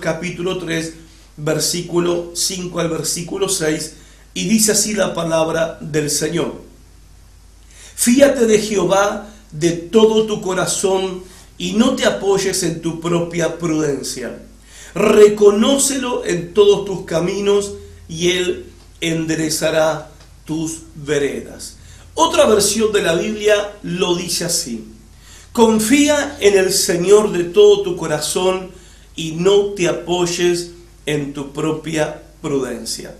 Capítulo 3, versículo 5 al versículo 6, y dice así la palabra del Señor. Fíate de Jehová de todo tu corazón y no te apoyes en tu propia prudencia. Reconócelo en todos tus caminos y Él enderezará tus veredas. Otra versión de la Biblia lo dice así. Confía en el Señor de todo tu corazón y no te apoyes en tu propia prudencia.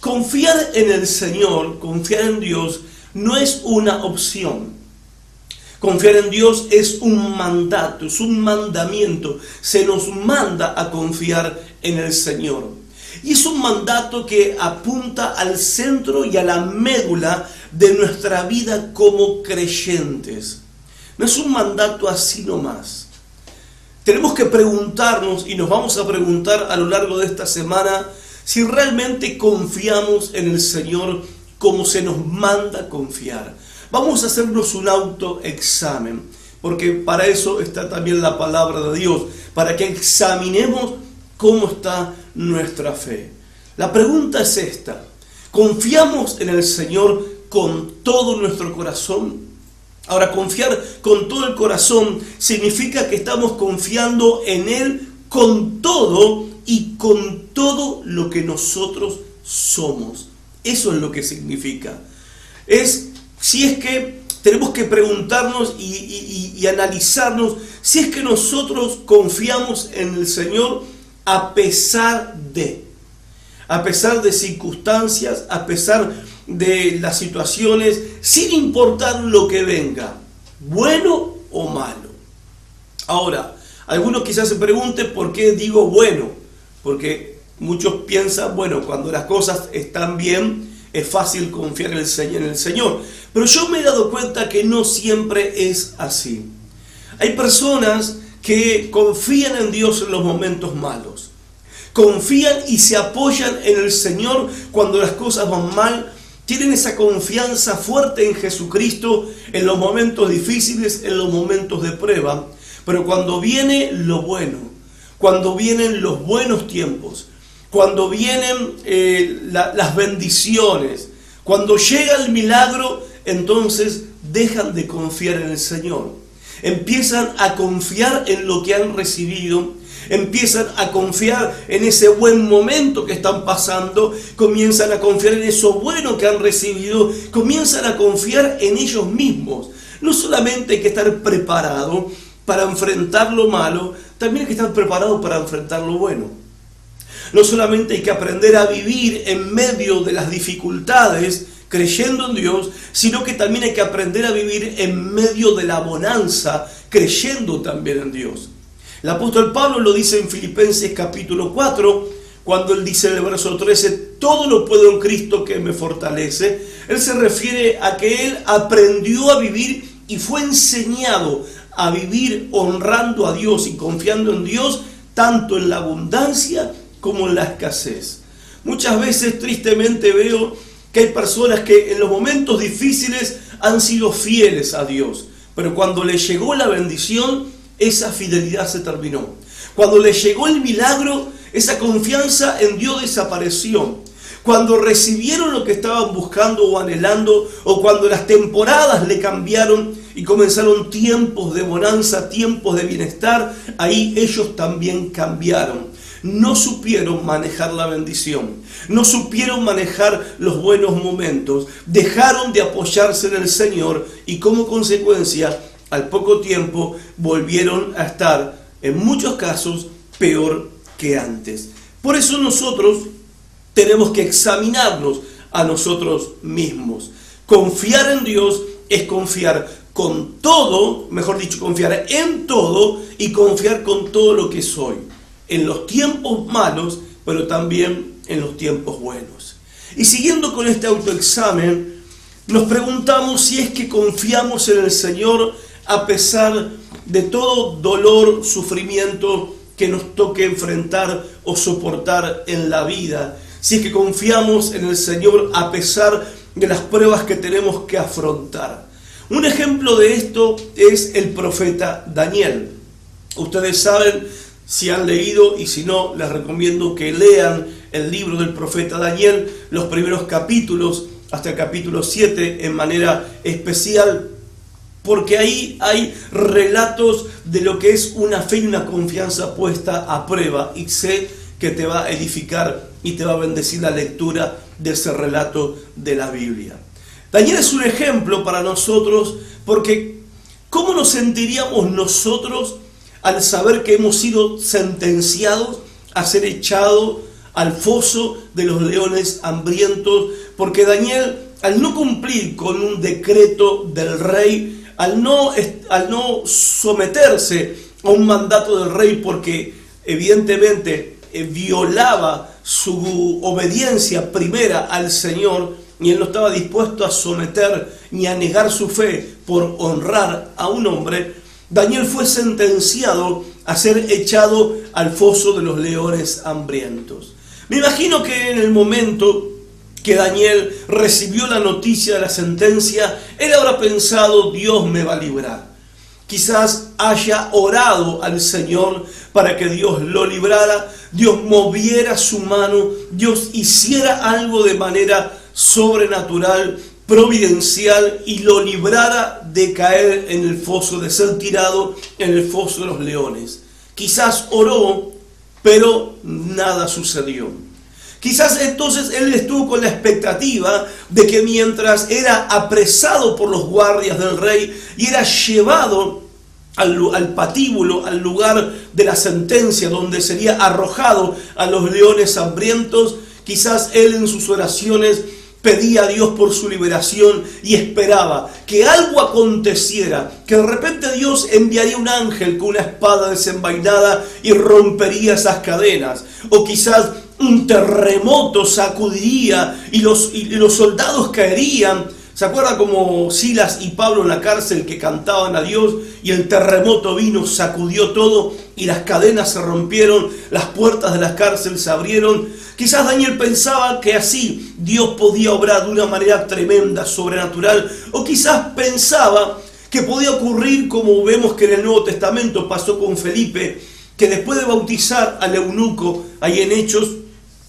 Confiar en el Señor, confiar en Dios, no es una opción. Confiar en Dios es un mandato, es un mandamiento. Se nos manda a confiar en el Señor. Y es un mandato que apunta al centro y a la médula de nuestra vida como creyentes. No es un mandato así nomás. Tenemos que preguntarnos, y nos vamos a preguntar a lo largo de esta semana, si realmente confiamos en el Señor como se nos manda confiar. Vamos a hacernos un autoexamen, porque para eso está también la palabra de Dios, para que examinemos cómo está nuestra fe. La pregunta es esta, ¿confiamos en el Señor con todo nuestro corazón? Ahora, confiar con todo el corazón significa que estamos confiando en Él con todo y con todo lo que nosotros somos. Eso es lo que significa. Es si es que tenemos que preguntarnos y, analizarnos si es que nosotros confiamos en el Señor a pesar de, a pesar de circunstancias, a pesar de las situaciones, sin importar lo que venga, bueno o malo. Ahora, algunos quizás se pregunten por qué digo bueno, porque muchos piensan, bueno, cuando las cosas están bien, es fácil confiar en el Señor. Pero yo me he dado cuenta que no siempre es así. Hay personas que confían en Dios en los momentos malos. Confían y se apoyan en el Señor cuando las cosas van mal tienen esa confianza fuerte en Jesucristo en los momentos difíciles, en los momentos de prueba. Pero cuando viene lo bueno, cuando vienen los buenos tiempos, cuando vienen eh, las bendiciones, cuando llega el milagro, entonces dejan de confiar en el Señor. Empiezan a confiar en lo que han recibido empiezan a confiar en ese buen momento que están pasando, comienzan a confiar en eso bueno que han recibido, comienzan a confiar en ellos mismos. No solamente hay que estar preparado para enfrentar lo malo, también hay que estar preparado para enfrentar lo bueno. No solamente hay que aprender a vivir en medio de las dificultades, creyendo en Dios, sino que también hay que aprender a vivir en medio de la bonanza, creyendo también en Dios. El apóstol Pablo lo dice en Filipenses capítulo 4, cuando él dice en el verso 13, todo lo puedo en Cristo que me fortalece. Él se refiere a que él aprendió a vivir y fue enseñado a vivir honrando a Dios y confiando en Dios, tanto en la abundancia como en la escasez. Muchas veces tristemente veo que hay personas que en los momentos difíciles han sido fieles a Dios, pero cuando les llegó la bendición, esa fidelidad se terminó. Cuando le llegó el milagro, esa confianza en Dios desapareció. Cuando recibieron lo que estaban buscando o anhelando, o cuando las temporadas le cambiaron y comenzaron tiempos de bonanza, tiempos de bienestar, ahí ellos también cambiaron. No supieron manejar la bendición, no supieron manejar los buenos momentos, dejaron de apoyarse en el Señor y como consecuencia al poco tiempo volvieron a estar, en muchos casos, peor que antes. Por eso nosotros tenemos que examinarnos a nosotros mismos. Confiar en Dios es confiar con todo, mejor dicho, confiar en todo y confiar con todo lo que soy. En los tiempos malos, pero también en los tiempos buenos. Y siguiendo con este autoexamen, nos preguntamos si es que confiamos en el Señor a pesar de todo dolor, sufrimiento que nos toque enfrentar o soportar en la vida. Si es que confiamos en el Señor a pesar de las pruebas que tenemos que afrontar. Un ejemplo de esto es el profeta Daniel. Ustedes saben si han leído y si no, les recomiendo que lean el libro del profeta Daniel, los primeros capítulos, hasta el capítulo 7 en manera especial, porque ahí hay relatos de lo que es una fe y una confianza puesta a prueba y sé que te va a edificar y te va a bendecir la lectura de ese relato de la Biblia. Daniel es un ejemplo para nosotros porque ¿cómo nos sentiríamos nosotros al saber que hemos sido sentenciados a ser echados al foso de los leones hambrientos? Porque Daniel, al no cumplir con un decreto del rey, al no, al no someterse a un mandato del rey porque evidentemente eh, violaba su obediencia primera al Señor y él no estaba dispuesto a someter ni a negar su fe por honrar a un hombre, Daniel fue sentenciado a ser echado al foso de los leones hambrientos. Me imagino que en el momento que Daniel recibió la noticia de la sentencia, él habrá pensado, Dios me va a librar. Quizás haya orado al Señor para que Dios lo librara, Dios moviera su mano, Dios hiciera algo de manera sobrenatural, providencial y lo librara de caer en el foso, de ser tirado en el foso de los leones. Quizás oró, pero nada sucedió. Quizás entonces él estuvo con la expectativa de que mientras era apresado por los guardias del rey y era llevado al, patíbulo, al lugar de la sentencia, donde sería arrojado a los leones hambrientos, quizás él en sus oraciones pedía a Dios por su liberación y esperaba que algo aconteciera, que de repente Dios enviaría un ángel con una espada desenvainada y rompería esas cadenas, o quizás un terremoto sacudiría y los, y los soldados caerían. ¿Se acuerda como Silas y Pablo en la cárcel que cantaban a Dios y el terremoto vino, sacudió todo y las cadenas se rompieron, las puertas de la cárcel se abrieron? Quizás Daniel pensaba que así Dios podía obrar de una manera tremenda, sobrenatural, o quizás pensaba que podía ocurrir como vemos que en el Nuevo Testamento pasó con Felipe, que después de bautizar al eunuco ahí en Hechos,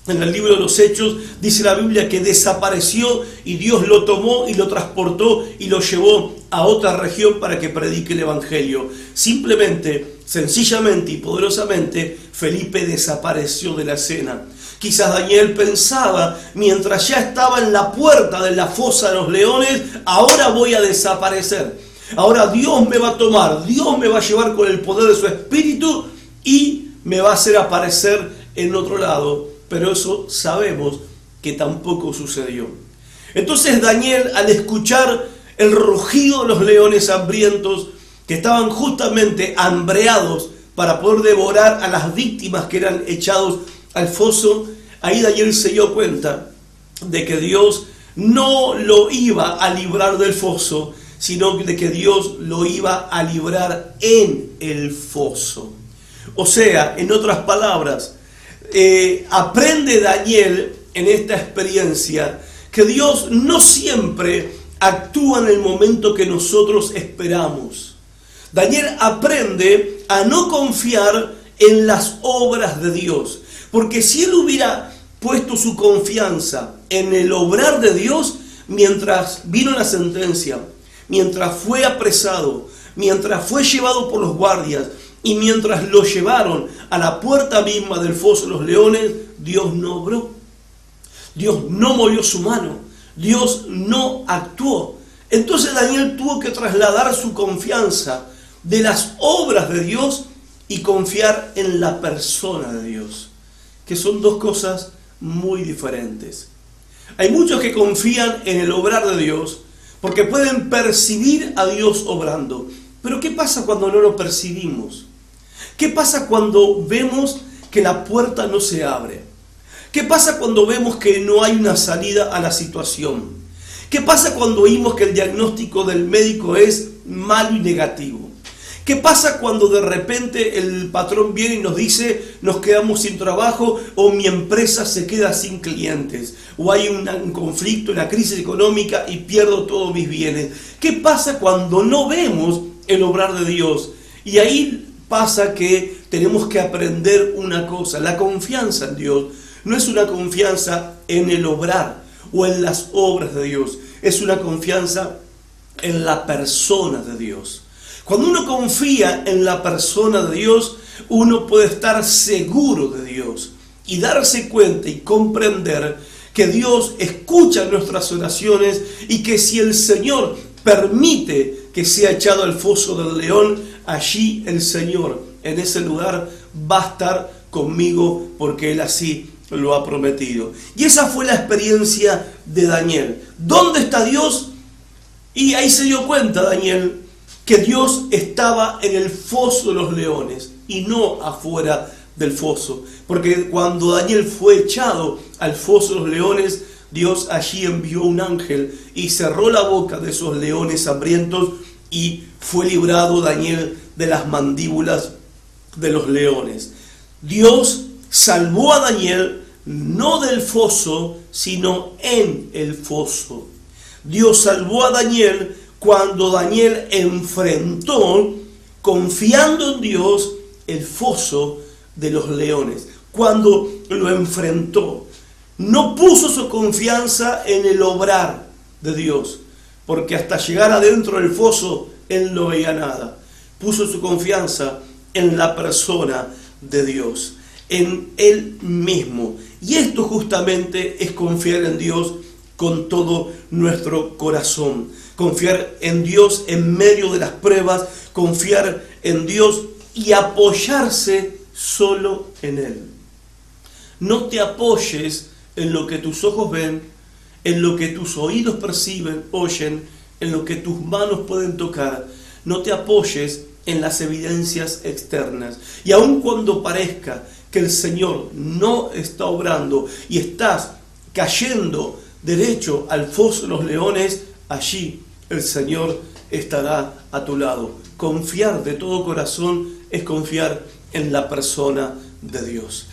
en el libro de los Hechos dice la Biblia que desapareció y Dios lo tomó y lo transportó y lo llevó a otra región para que predique el Evangelio. Simplemente, sencillamente y poderosamente, Felipe desapareció de la escena. Quizás Daniel pensaba, mientras ya estaba en la puerta de la fosa de los leones, ahora voy a desaparecer. Ahora Dios me va a tomar, Dios me va a llevar con el poder de su espíritu y me va a hacer aparecer en otro lado pero eso sabemos que tampoco sucedió. Entonces Daniel, al escuchar el rugido de los leones hambrientos, que estaban justamente hambreados para poder devorar a las víctimas que eran echados al foso, ahí Daniel se dio cuenta de que Dios no lo iba a librar del foso, sino de que Dios lo iba a librar en el foso. O sea, en otras palabras, eh, aprende Daniel en esta experiencia que Dios no siempre actúa en el momento que nosotros esperamos. Daniel aprende a no confiar en las obras de Dios, porque si él hubiera puesto su confianza en el obrar de Dios, mientras vino la sentencia, mientras fue apresado, mientras fue llevado por los guardias, y mientras lo llevaron a la puerta misma del foso de los leones, Dios no obró. Dios no movió su mano. Dios no actuó. Entonces Daniel tuvo que trasladar su confianza de las obras de Dios y confiar en la persona de Dios, que son dos cosas muy diferentes. Hay muchos que confían en el obrar de Dios porque pueden percibir a Dios obrando. Pero ¿qué pasa cuando no lo percibimos? ¿Qué pasa cuando vemos que la puerta no se abre? ¿Qué pasa cuando vemos que no hay una salida a la situación? ¿Qué pasa cuando oímos que el diagnóstico del médico es malo y negativo? ¿Qué pasa cuando de repente el patrón viene y nos dice nos quedamos sin trabajo o mi empresa se queda sin clientes o hay un, conflicto, una crisis económica y pierdo todos mis bienes? ¿Qué pasa cuando no vemos el obrar de Dios? Y ahí pasa que tenemos que aprender una cosa. La confianza en Dios no es una confianza en el obrar o en las obras de Dios. Es una confianza en la persona de Dios. Cuando uno confía en la persona de Dios, uno puede estar seguro de Dios y darse cuenta y comprender que Dios escucha nuestras oraciones y que si el Señor permite que sea echado al foso del león, allí el Señor en ese lugar va a estar conmigo porque Él así lo ha prometido. Y esa fue la experiencia de Daniel. ¿Dónde está Dios? Y ahí se dio cuenta Daniel que Dios estaba en el foso de los leones y no afuera del foso. Porque cuando Daniel fue echado al foso de los leones, Dios allí envió un ángel y cerró la boca de esos leones hambrientos y fue librado Daniel de las mandíbulas de los leones. Dios salvó a Daniel no del foso, sino en el foso. Dios salvó a Daniel cuando Daniel enfrentó, confiando en Dios, el foso de los leones. Cuando lo enfrentó, no puso su confianza en el obrar de Dios, porque hasta llegar adentro del foso, él no veía nada. Puso su confianza en la persona de Dios, en él mismo. Y esto justamente es confiar en Dios con todo nuestro corazón. Confiar en Dios en medio de las pruebas, confiar en Dios y apoyarse solo en Él. No te apoyes en lo que tus ojos ven, en lo que tus oídos perciben, oyen, en lo que tus manos pueden tocar. No te apoyes en las evidencias externas. Y aun cuando parezca que el Señor no está obrando y estás cayendo derecho al foso de los leones, allí el Señor estará a tu lado. Confiar de todo corazón es confiar en la persona de Dios.